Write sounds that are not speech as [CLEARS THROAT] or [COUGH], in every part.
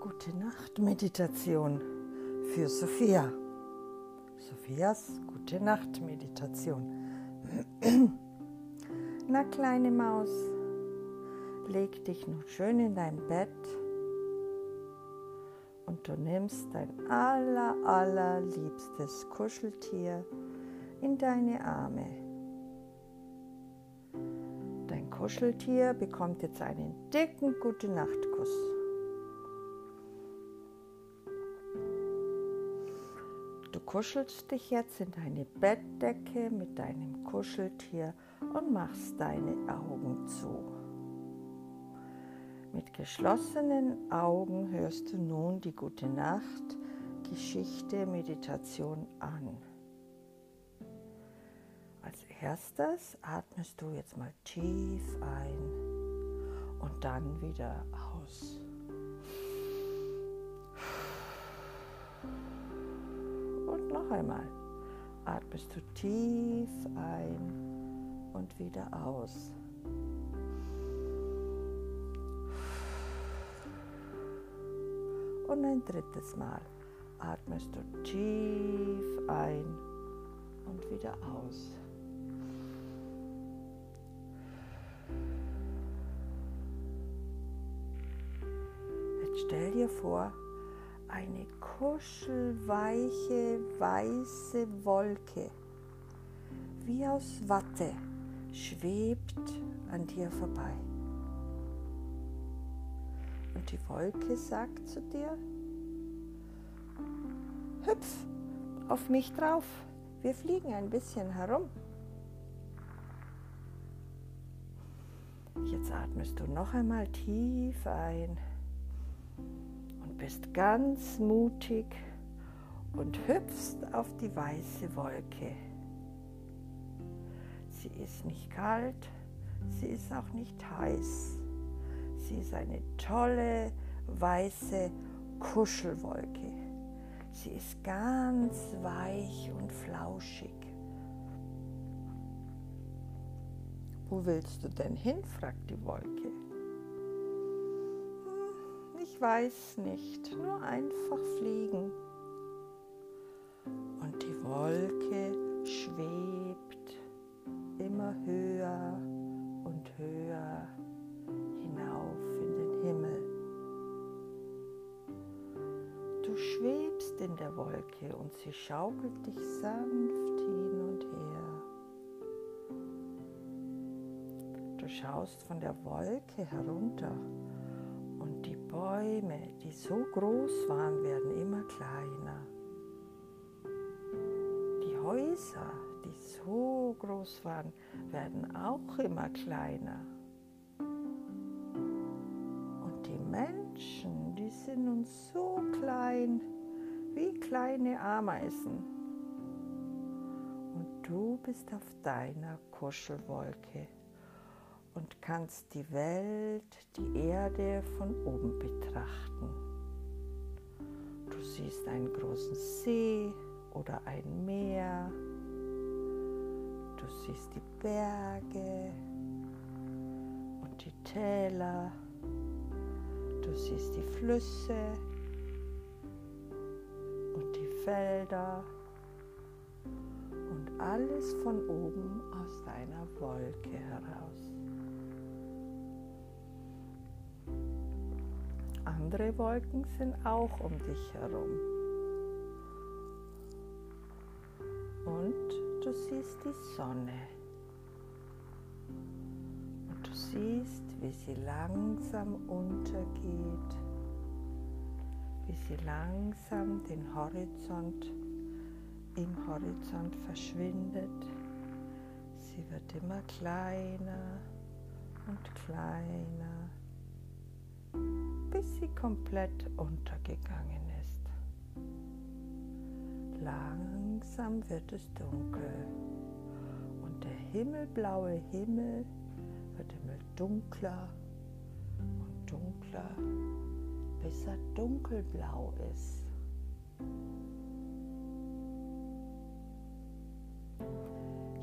Gute Nacht Meditation für Sophia. Sophias Gute Nacht Meditation. [CLEARS THROAT] Na kleine Maus, leg dich noch schön in dein Bett und du nimmst dein aller allerliebstes Kuscheltier in deine Arme. Dein Kuscheltier bekommt jetzt einen dicken Gute Nacht Kuss. Du kuschelst dich jetzt in deine Bettdecke mit deinem Kuscheltier und machst deine Augen zu. Mit geschlossenen Augen hörst du nun die Gute Nacht Geschichte Meditation an. Als erstes atmest du jetzt mal tief ein und dann wieder aus. noch einmal atmest du tief ein und wieder aus. Und ein drittes Mal atmest du tief ein und wieder aus. Stell dir vor, eine kuschelweiche weiße Wolke, wie aus Watte, schwebt an dir vorbei. Und die Wolke sagt zu dir, hüpf auf mich drauf, wir fliegen ein bisschen herum. Jetzt atmest du noch einmal tief ein bist ganz mutig und hüpfst auf die weiße Wolke. Sie ist nicht kalt, sie ist auch nicht heiß. Sie ist eine tolle weiße Kuschelwolke. Sie ist ganz weich und flauschig. Wo willst du denn hin? fragt die Wolke. Ich weiß nicht, nur einfach fliegen. Und die Wolke schwebt immer höher und höher hinauf in den Himmel. Du schwebst in der Wolke und sie schaukelt dich sanft hin und her. Du schaust von der Wolke herunter Bäume, die so groß waren, werden immer kleiner. Die Häuser, die so groß waren, werden auch immer kleiner. Und die Menschen, die sind nun so klein wie kleine Ameisen. Und du bist auf deiner Kuschelwolke und kannst die Welt, die Erde von oben betrachten. Du siehst einen großen See oder ein Meer. Du siehst die Berge und die Täler. Du siehst die Flüsse und die Felder und alles von oben aus deiner Wolke heraus. Andere Wolken sind auch um dich herum. Und du siehst die Sonne. Und du siehst, wie sie langsam untergeht, wie sie langsam den Horizont im Horizont verschwindet. Sie wird immer kleiner und kleiner bis sie komplett untergegangen ist. Langsam wird es dunkel und der himmelblaue Himmel wird immer dunkler und dunkler, bis er dunkelblau ist.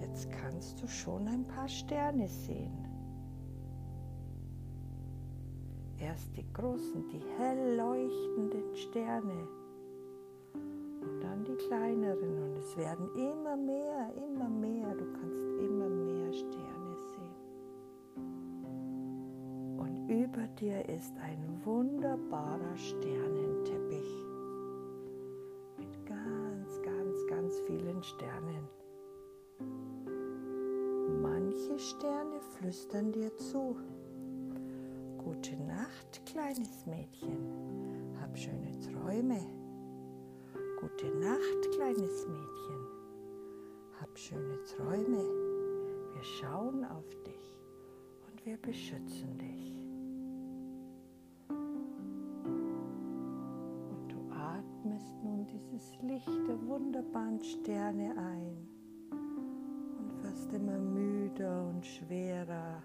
Jetzt kannst du schon ein paar Sterne sehen. Erst die großen, die hell leuchtenden Sterne und dann die kleineren und es werden immer mehr, immer mehr. Du kannst immer mehr Sterne sehen. Und über dir ist ein wunderbarer Sternenteppich mit ganz, ganz, ganz vielen Sternen. Manche Sterne flüstern dir zu. Gute Nacht, kleines Mädchen. Hab schöne Träume. Gute Nacht, kleines Mädchen. Hab schöne Träume. Wir schauen auf dich und wir beschützen dich. Und du atmest nun dieses Licht der wunderbaren Sterne ein und wirst immer müder und schwerer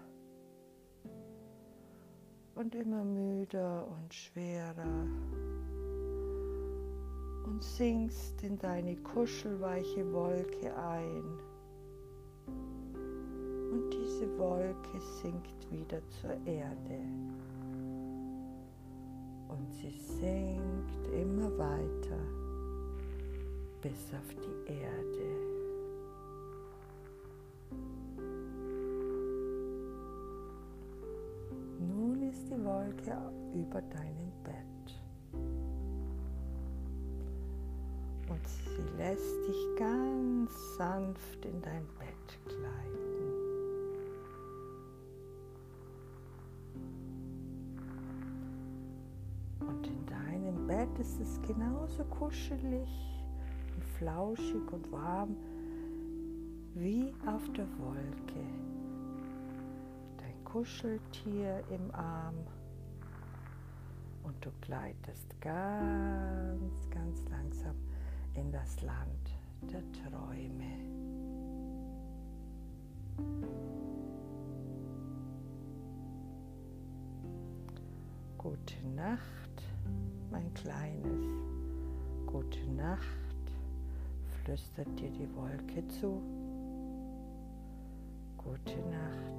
und immer müder und schwerer und sinkst in deine kuschelweiche Wolke ein. Und diese Wolke sinkt wieder zur Erde. Und sie sinkt immer weiter bis auf die Erde. Wolke über deinem Bett. Und sie lässt dich ganz sanft in dein Bett gleiten. Und in deinem Bett ist es genauso kuschelig und flauschig und warm wie auf der Wolke. Kuscheltier im Arm und du gleitest ganz, ganz langsam in das Land der Träume. Gute Nacht, mein Kleines. Gute Nacht, flüstert dir die Wolke zu. Gute Nacht.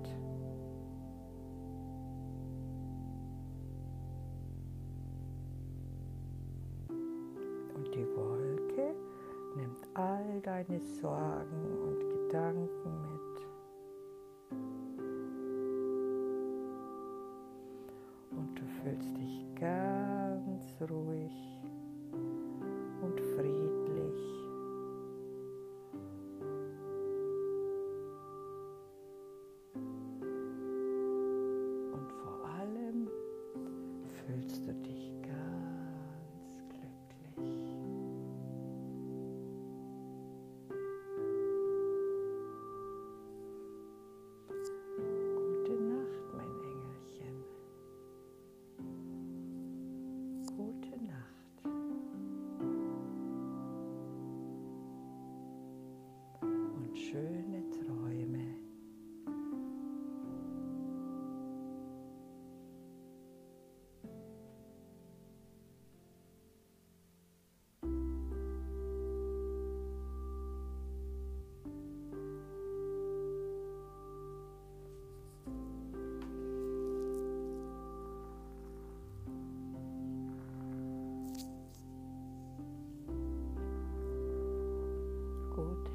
Deine Sorgen und Gedanken mit. Und du fühlst dich ganz ruhig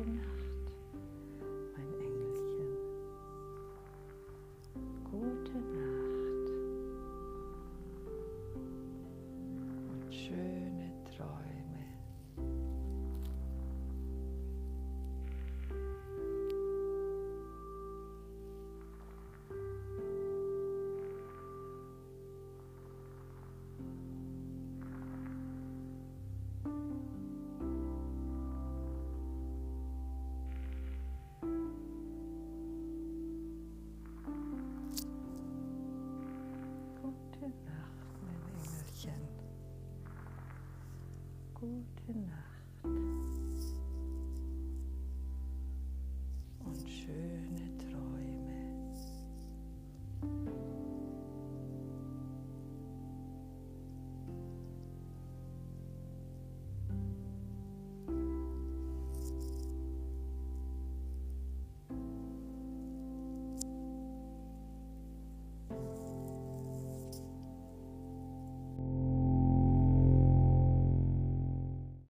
Gute Nacht.